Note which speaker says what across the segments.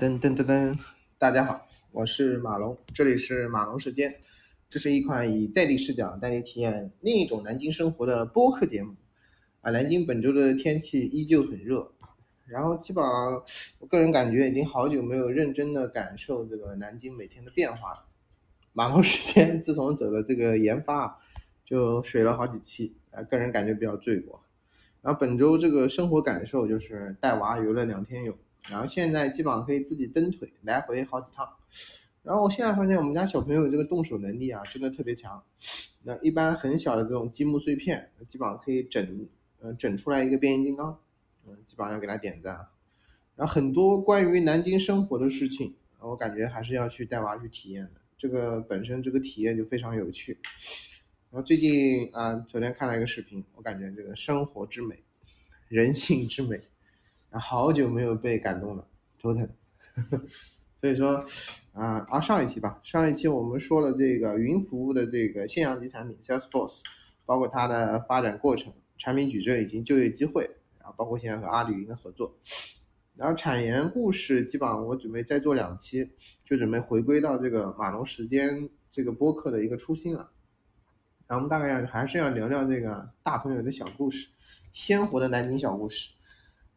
Speaker 1: 噔噔噔噔，大家好，我是马龙，这里是马龙时间。这是一款以在地视角带你体验另一种南京生活的播客节目。啊，南京本周的天气依旧很热，然后基本上，我个人感觉已经好久没有认真的感受这个南京每天的变化了。马龙时间自从走了这个研发，就水了好几期，啊，个人感觉比较罪过。然后本周这个生活感受就是带娃游了两天泳。然后现在基本上可以自己蹬腿来回好几趟，然后我现在发现我们家小朋友这个动手能力啊，真的特别强。那一般很小的这种积木碎片，基本上可以整，嗯，整出来一个变形金刚，嗯，基本上要给他点赞。然后很多关于南京生活的事情，我感觉还是要去带娃去体验的。这个本身这个体验就非常有趣。然后最近啊，昨天看了一个视频，我感觉这个生活之美，人性之美。啊，好久没有被感动了，头疼。所以说，啊啊，上一期吧，上一期我们说了这个云服务的这个现象级产品 Salesforce，包括它的发展过程、产品矩阵以及就业机会，然后包括现在和阿里云的合作。然后产研故事基本上我准备再做两期，就准备回归到这个马龙时间这个播客的一个初心了。然后我们大概要还是要聊聊这个大朋友的小故事，鲜活的南京小故事。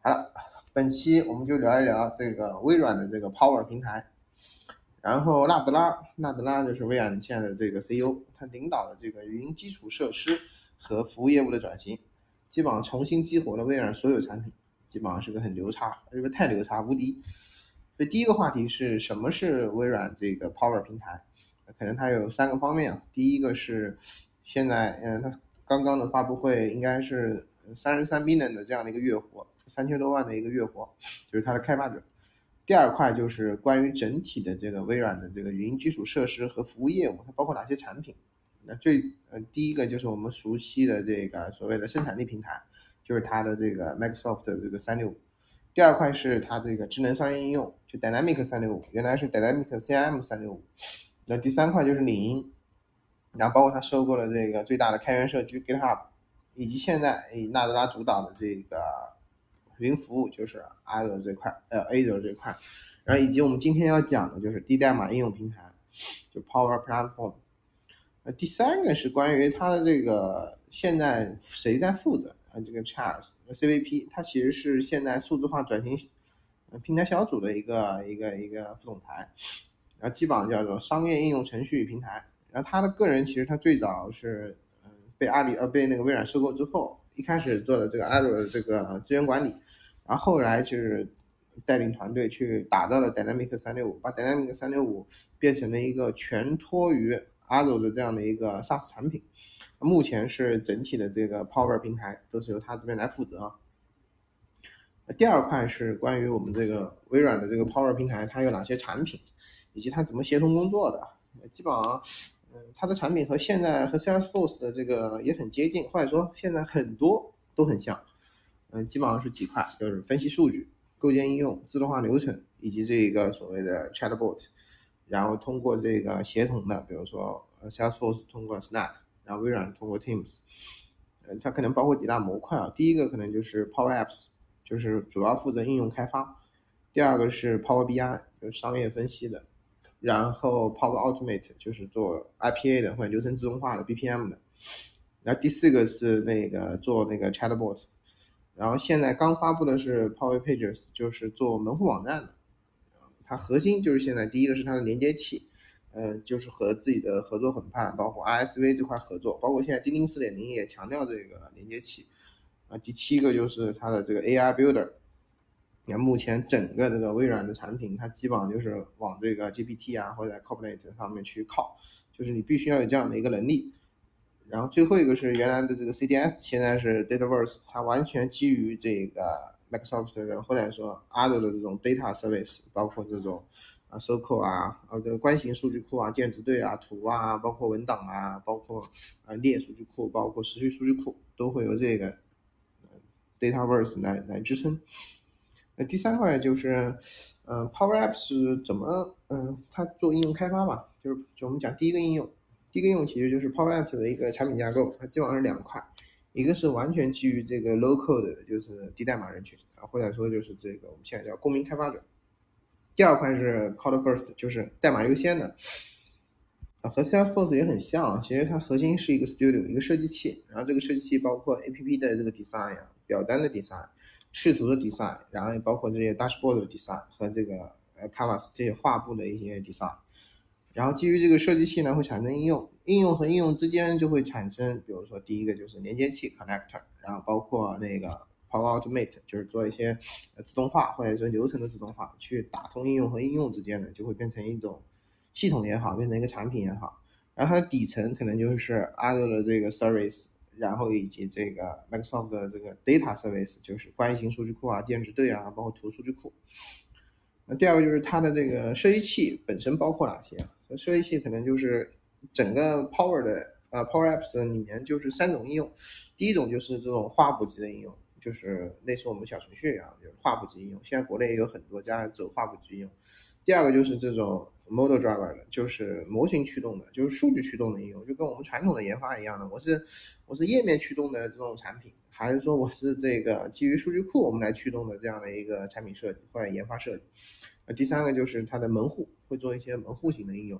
Speaker 1: 好了，本期我们就聊一聊这个微软的这个 Power 平台。然后纳德拉，纳德拉就是微软现在的这个 CEO，他领导了这个云基础设施和服务业务的转型，基本上重新激活了微软所有产品，基本上是个很牛叉，这个太牛叉无敌。所以第一个话题是什么是微软这个 Power 平台？可能它有三个方面啊。第一个是现在，嗯，它刚刚的发布会应该是三十三 million 的这样的一个月活。三千多万的一个月活，就是它的开发者。第二块就是关于整体的这个微软的这个云基础设施和服务业务，它包括哪些产品？那最呃第一个就是我们熟悉的这个所谓的生产力平台，就是它的这个 Microsoft 的这个三六五。第二块是它这个智能商业应用，就 Dynamic 三六五，原来是 Dynamic CRM 三六五。那第三块就是领英，然后包括它收购了这个最大的开源社区 GitHub，以及现在以纳德拉主导的这个。云服务就是 Azure 这块，呃，Azure 这块，然后以及我们今天要讲的就是低代码应用平台，就 Power Platform。呃，第三个是关于它的这个现在谁在负责啊？这个 Charles CVP，他其实是现在数字化转型平台小组的一个一个一个副总裁，然后基本上叫做商业应用程序平台。然后他的个人其实他最早是被阿里呃被那个微软收购之后。一开始做的这个 Azure 的这个资源管理，然后后来就是带领团队去打造了 Dynamic 三六五，把 Dynamic 三六五变成了一个全托于 Azure 的这样的一个 SaaS 产品。目前是整体的这个 Power 平台都是由他这边来负责。第二块是关于我们这个微软的这个 Power 平台，它有哪些产品，以及它怎么协同工作的，基本上。它的产品和现在和 Salesforce 的这个也很接近，或者说现在很多都很像。嗯，基本上是几块，就是分析数据、构建应用、自动化流程，以及这个所谓的 Chatbot，然后通过这个协同的，比如说 Salesforce 通过 Slack，然后微软通过 Teams。嗯，它可能包括几大模块啊。第一个可能就是 Power Apps，就是主要负责应用开发；第二个是 Power BI，就是商业分析的。然后 Power Automate 就是做 IPA 的或者流程自动化的 BPM 的，然后第四个是那个做那个 Chatbot，然后现在刚发布的是 Power Pages，就是做门户网站的，它核心就是现在第一个是它的连接器，嗯，就是和自己的合作伙伴，包括 ISV 这块合作，包括现在钉钉四点零也强调这个连接器，啊，第七个就是它的这个 AI Builder。你看，目前整个这个微软的产品，它基本上就是往这个 GPT 啊或者 Copilot 上面去靠，就是你必须要有这样的一个能力。然后最后一个是原来的这个 CDS，现在是 Dataverse，它完全基于这个 Microsoft 的或者说 Azure 的这种 Data Service，包括这种啊 SQL 啊，呃这个关型数据库啊、建值对啊、图啊，包括文档啊，包括啊列数据库，包括时序数据库，都会由这个 Dataverse 来来支撑。那第三块就是，嗯，Power Apps 怎么，嗯，它做应用开发吧，就是就我们讲第一个应用，第一个应用其实就是 Power Apps 的一个产品架构，它基本上是两块，一个是完全基于这个 Low Code 的，就是低代码人群啊，或者说就是这个我们现在叫公民开发者，第二块是 Code First，就是代码优先的。啊，和 Salesforce 也很像，其实它核心是一个 Studio，一个设计器。然后这个设计器包括 APP 的这个 design 啊，表单的 design，视图的 design，然后也包括这些 dashboard 的 design 和这个呃 Canvas 这些画布的一些 design。然后基于这个设计器呢，会产生应用，应用和应用之间就会产生，比如说第一个就是连接器 connector，然后包括那个 Power Automate，就是做一些自动化或者说流程的自动化，去打通应用和应用之间的，就会变成一种。系统也好，变成一个产品也好，然后它的底层可能就是 Azure 的这个 Service，然后以及这个 Microsoft 的这个 Data Service，就是关系型数据库啊、建值对啊，包括图数据库。那第二个就是它的这个设计器本身包括哪些啊？设计器可能就是整个 Power 的呃 Power Apps 里面就是三种应用，第一种就是这种画布级的应用，就是类似我们小程序一样，就是画布级应用。现在国内也有很多家走画布级应用。第二个就是这种。Model driver 的就是模型驱动的，就是数据驱动的应用，就跟我们传统的研发一样的。我是我是页面驱动的这种产品，还是说我是这个基于数据库我们来驱动的这样的一个产品设计或者研发设计？那第三个就是它的门户，会做一些门户型的应用，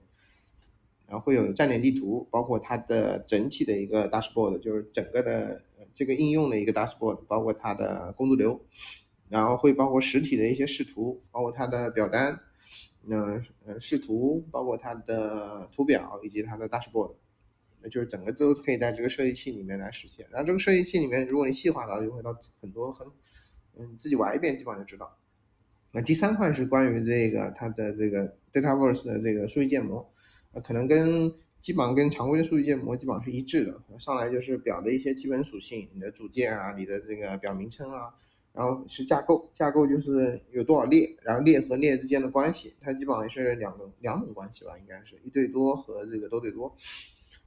Speaker 1: 然后会有站点地图，包括它的整体的一个 dashboard，就是整个的这个应用的一个 dashboard，包括它的工作流，然后会包括实体的一些视图，包括它的表单。那呃视图包括它的图表以及它的 dashboard，那就是整个都可以在这个设计器里面来实现。然后这个设计器里面，如果你细化到，就会到很多很，嗯，自己玩一遍基本上就知道。那第三块是关于这个它的这个 Dataverse 的这个数据建模，呃，可能跟基本上跟常规的数据建模基本上是一致的。上来就是表的一些基本属性，你的组件啊，你的这个表名称啊。然后是架构，架构就是有多少列，然后列和列之间的关系，它基本上是两种两种关系吧，应该是一对多和这个多对多。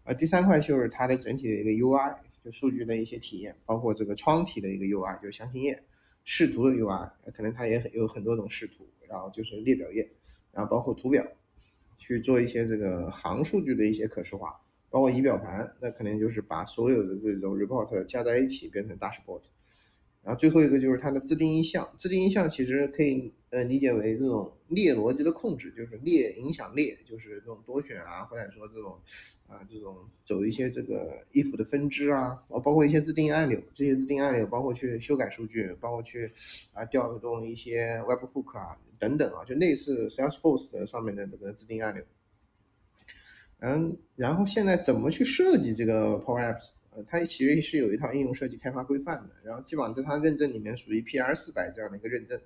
Speaker 1: 呃，第三块就是它的整体的一个 UI，就数据的一些体验，包括这个窗体的一个 UI，就是详情页，视图的 UI，可能它也很有很多种视图，然后就是列表页，然后包括图表，去做一些这个行数据的一些可视化，包括仪表盘，那可能就是把所有的这种 report 加在一起变成 dashboard。然后最后一个就是它的自定义项，自定义项其实可以呃理解为这种列逻辑的控制，就是列影响列，就是这种多选啊，或者说这种啊这种走一些这个 if 的分支啊，包括一些自定义按钮，这些自定义按钮包括去修改数据，包括去啊调动一些 webhook 啊等等啊，就类似 Salesforce 的上面的这个自定义按钮。嗯，然后现在怎么去设计这个 Power Apps？它其实是有一套应用设计开发规范的，然后基本上在它认证里面属于 PR 四百这样的一个认证，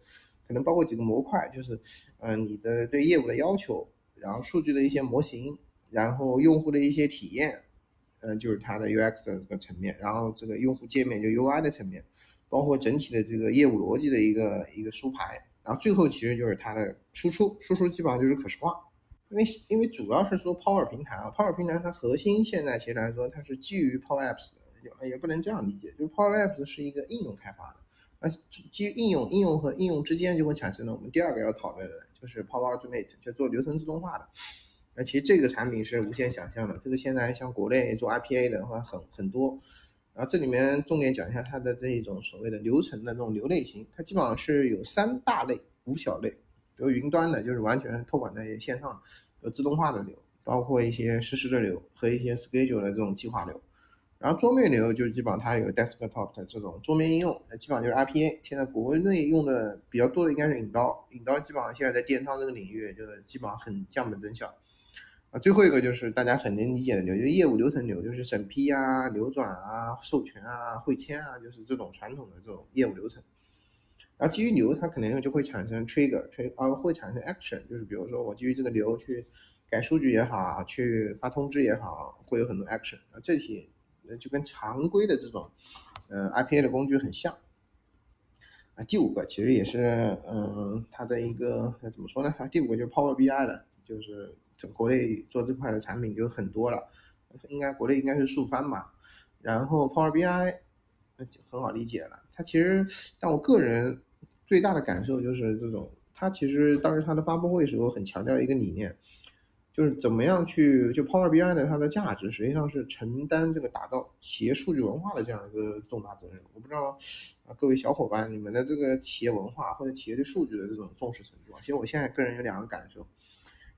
Speaker 1: 可能包括几个模块，就是，嗯，你的对业务的要求，然后数据的一些模型，然后用户的一些体验，嗯，就是它的 UX 的个层面，然后这个用户界面就 UI 的层面，包括整体的这个业务逻辑的一个一个梳排，然后最后其实就是它的输出，输出基本上就是可视化。因为因为主要是说 Power 平台啊，Power 平台它核心现在其实来说，它是基于 Power Apps 的，也不能这样理解，就是 Power Apps 是一个应用开发的，那基于应用，应用和应用之间就会产生了我们第二个要讨论的，就是 Power Automate，就做流程自动化的。那其实这个产品是无限想象的，这个现在像国内做 IPA 的话很很多，然后这里面重点讲一下它的这一种所谓的流程的这种流类型，它基本上是有三大类，五小类。比如云端的，就是完全托管在线上，有自动化的流，包括一些实时的流和一些 schedule 的这种计划流。然后桌面流就基本上它有 desktop 的这种桌面应用，基本上就是 RPA。现在国内用的比较多的应该是引刀，引刀基本上现在在电商这个领域就是基本上很降本增效。啊，最后一个就是大家很能理解的流，就业务流程流，就是审批啊、流转啊、授权啊、会签啊，就是这种传统的这种业务流程。然后基于流，它肯定就会产生 trigger，啊会产生 action，就是比如说我基于这个流去改数据也好，去发通知也好，会有很多 action。啊，这些就跟常规的这种呃 IPA 的工具很像。啊，第五个其实也是嗯它的一个怎么说呢？它第五个就是 Power BI 的，就是整国内做这块的产品就很多了，应该国内应该是数翻吧。然后 Power BI 那就很好理解了，它其实但我个人。最大的感受就是这种，他其实当时他的发布会时候很强调一个理念，就是怎么样去就 Power BI 的它的价值实际上是承担这个打造企业数据文化的这样一个重大责任。我不知道啊，各位小伙伴，你们的这个企业文化或者企业对数据的这种重视程度啊，其实我现在个人有两个感受。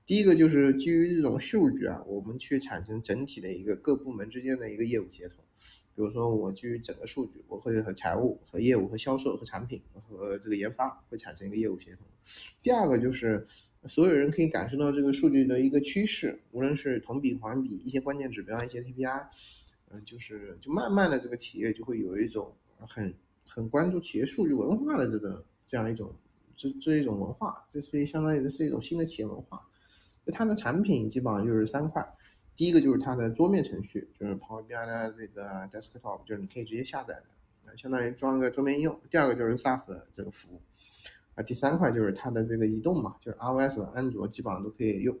Speaker 1: 第一个就是基于这种数据啊，我们去产生整体的一个各部门之间的一个业务协同。比如说我基于整个数据，我会和财务、和业务、和销售、和产品、和这个研发会产生一个业务协同。第二个就是所有人可以感受到这个数据的一个趋势，无论是同比、环比，一些关键指标、一些 KPI，嗯，就是就慢慢的这个企业就会有一种很很关注企业数据文化的这个这样一种这这一种文化，这是相当于是一种新的企业文化。它的产品基本上就是三块。第一个就是它的桌面程序，就是 Power BI 的这个 desktop，就是你可以直接下载的，相当于装一个桌面应用。第二个就是 SaaS 这个服务，啊，第三块就是它的这个移动嘛，就是 iOS 和安卓基本上都可以用。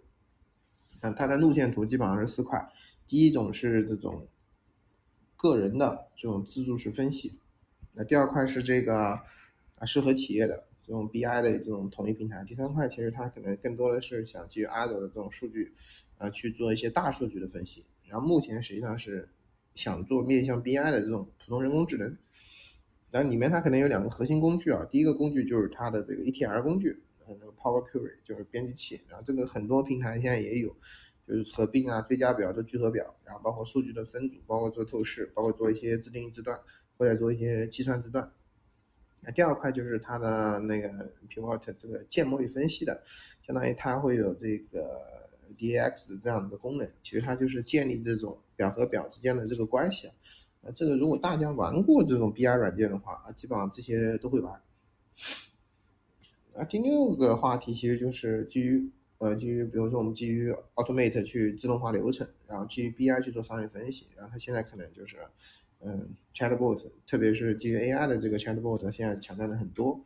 Speaker 1: 嗯，它的路线图基本上是四块，第一种是这种个人的这种自助式分析，那第二块是这个啊适合企业的。这种 BI 的这种统一平台，第三块其实它可能更多的是想基于 a d o 的这种数据，呃，去做一些大数据的分析。然后目前实际上是想做面向 BI 的这种普通人工智能。然后里面它可能有两个核心工具啊，第一个工具就是它的这个 ETL 工具，呃，那个 Power Query 就是编辑器。然后这个很多平台现在也有，就是合并啊、最佳表、的聚合表，然后包括数据的分组，包括做透视，包括做一些自定义字段，或者做一些计算字段。那第二块就是它的那个 pivot 这个建模与分析的，相当于它会有这个 DAX 的这样的功能，其实它就是建立这种表和表之间的这个关系啊。这个如果大家玩过这种 BI 软件的话啊，基本上这些都会玩。啊，第六个话题其实就是基于呃基于比如说我们基于 Automate 去自动化流程，然后基于 BI 去做商业分析，然后它现在可能就是。嗯，chatbot，特别是基于 AI 的这个 chatbot，现在抢占的很多。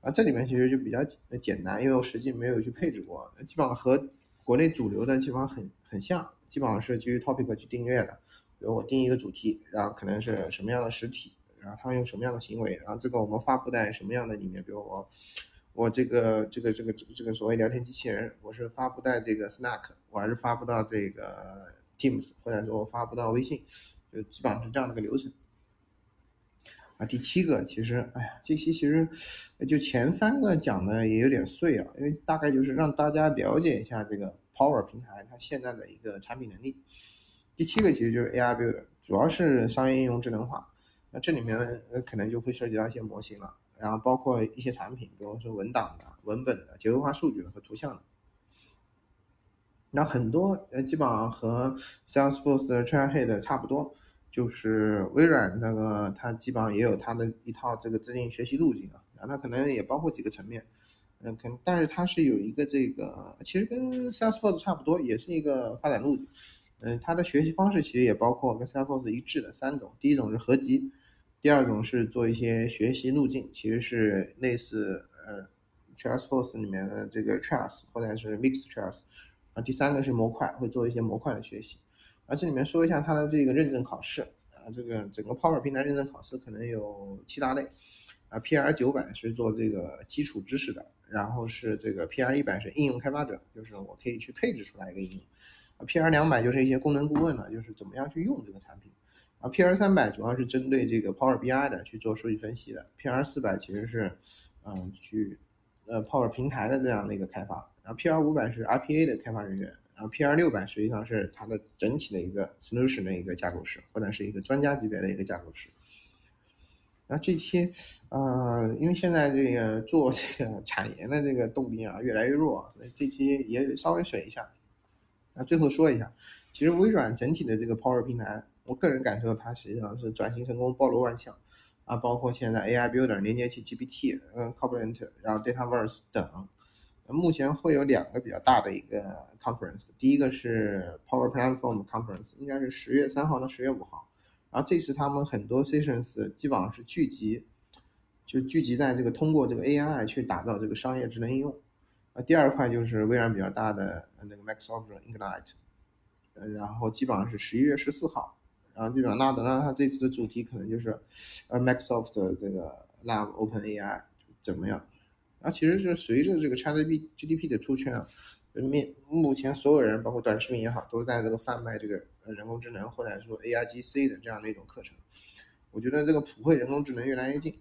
Speaker 1: 啊，这里面其实就比较简单，因为我实际没有去配置过，基本上和国内主流的基本上很很像，基本上是基于 topic 去订阅的。比如我定一个主题，然后可能是什么样的实体，然后他们用什么样的行为，然后这个我们发布在什么样的里面，比如我我这个这个这个这个所谓聊天机器人，我是发布在这个 Slack，我还是发布到这个 Teams，或者说我发布到微信。就基本上是这样的一个流程啊。第七个，其实，哎呀，这期其实就前三个讲的也有点碎啊，因为大概就是让大家了解一下这个 Power 平台它现在的一个产品能力。第七个其实就是 AI Build，主要是商业应用智能化。那这里面呢，可能就会涉及到一些模型了，然后包括一些产品，比如说文档的、文本的、结构化数据的和图像的。那很多呃，基本上和 Salesforce 的 Trailhead 差不多。就是微软那个，它基本上也有它的一套这个自定学习路径啊，然后它可能也包括几个层面，嗯，可能但是它是有一个这个，其实跟 Salesforce 差不多，也是一个发展路径，嗯，它的学习方式其实也包括跟 Salesforce 一致的三种，第一种是合集，第二种是做一些学习路径，其实是类似呃 Salesforce 里面的这个 Trails 或者是 Mixed Trails，啊，第三个是模块，会做一些模块的学习。啊，这里面说一下它的这个认证考试啊，这个整个 Power 平台认证考试可能有七大类啊，PR 九百是做这个基础知识的，然后是这个 PR 一百是应用开发者，就是我可以去配置出来一个应用啊，PR 两百就是一些功能顾问了，就是怎么样去用这个产品啊，PR 三百主要是针对这个 Power BI 的去做数据分析的，PR 四百其实是嗯去呃 Power 平台的这样的一个开发，然后 PR 五百是 RPA 的开发人员。然后 PR 六百实际上是它的整体的一个 solution 的一个架构师，或者是一个专家级别的一个架构师。那这期，呃，因为现在这个做这个产研的这个动力啊越来越弱，所以这期也稍微水一下。那最后说一下，其实微软整体的这个 Power 平台，我个人感受它实际上是转型成功，包罗万象啊，包括现在 AI Builder 连接器 GPT，嗯，Copilot，然后 Dataverse 等。目前会有两个比较大的一个 conference，第一个是 Power Platform Conference，应该是十月三号到十月五号，然后这次他们很多 sessions 基本上是聚集，就聚集在这个通过这个 AI 去打造这个商业智能应用。啊，第二块就是微软比较大的那个 Microsoft Ignite，呃，然后基本上是十一月十四号，然后基本上纳德呢，它这次的主题可能就是呃 Microsoft 的这个 Love Open AI 怎么样。然后，其实是随着这个 ChatGPT 的出圈啊，面目前所有人，包括短视频也好，都在这个贩卖这个人工智能或者说 AIGC 的这样的一种课程。我觉得这个普惠人工智能越来越近。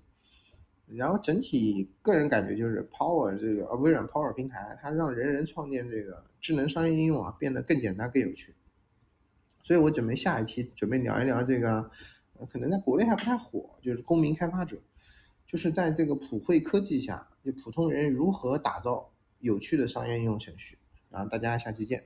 Speaker 1: 然后整体个人感觉就是 Power 这个呃微软 Power 平台，它让人人创建这个智能商业应用啊变得更简单更有趣。所以我准备下一期准备聊一聊这个，可能在国内还不太火，就是公民开发者，就是在这个普惠科技下，就普通人如何打造有趣的商业应用程序。然后大家下期见。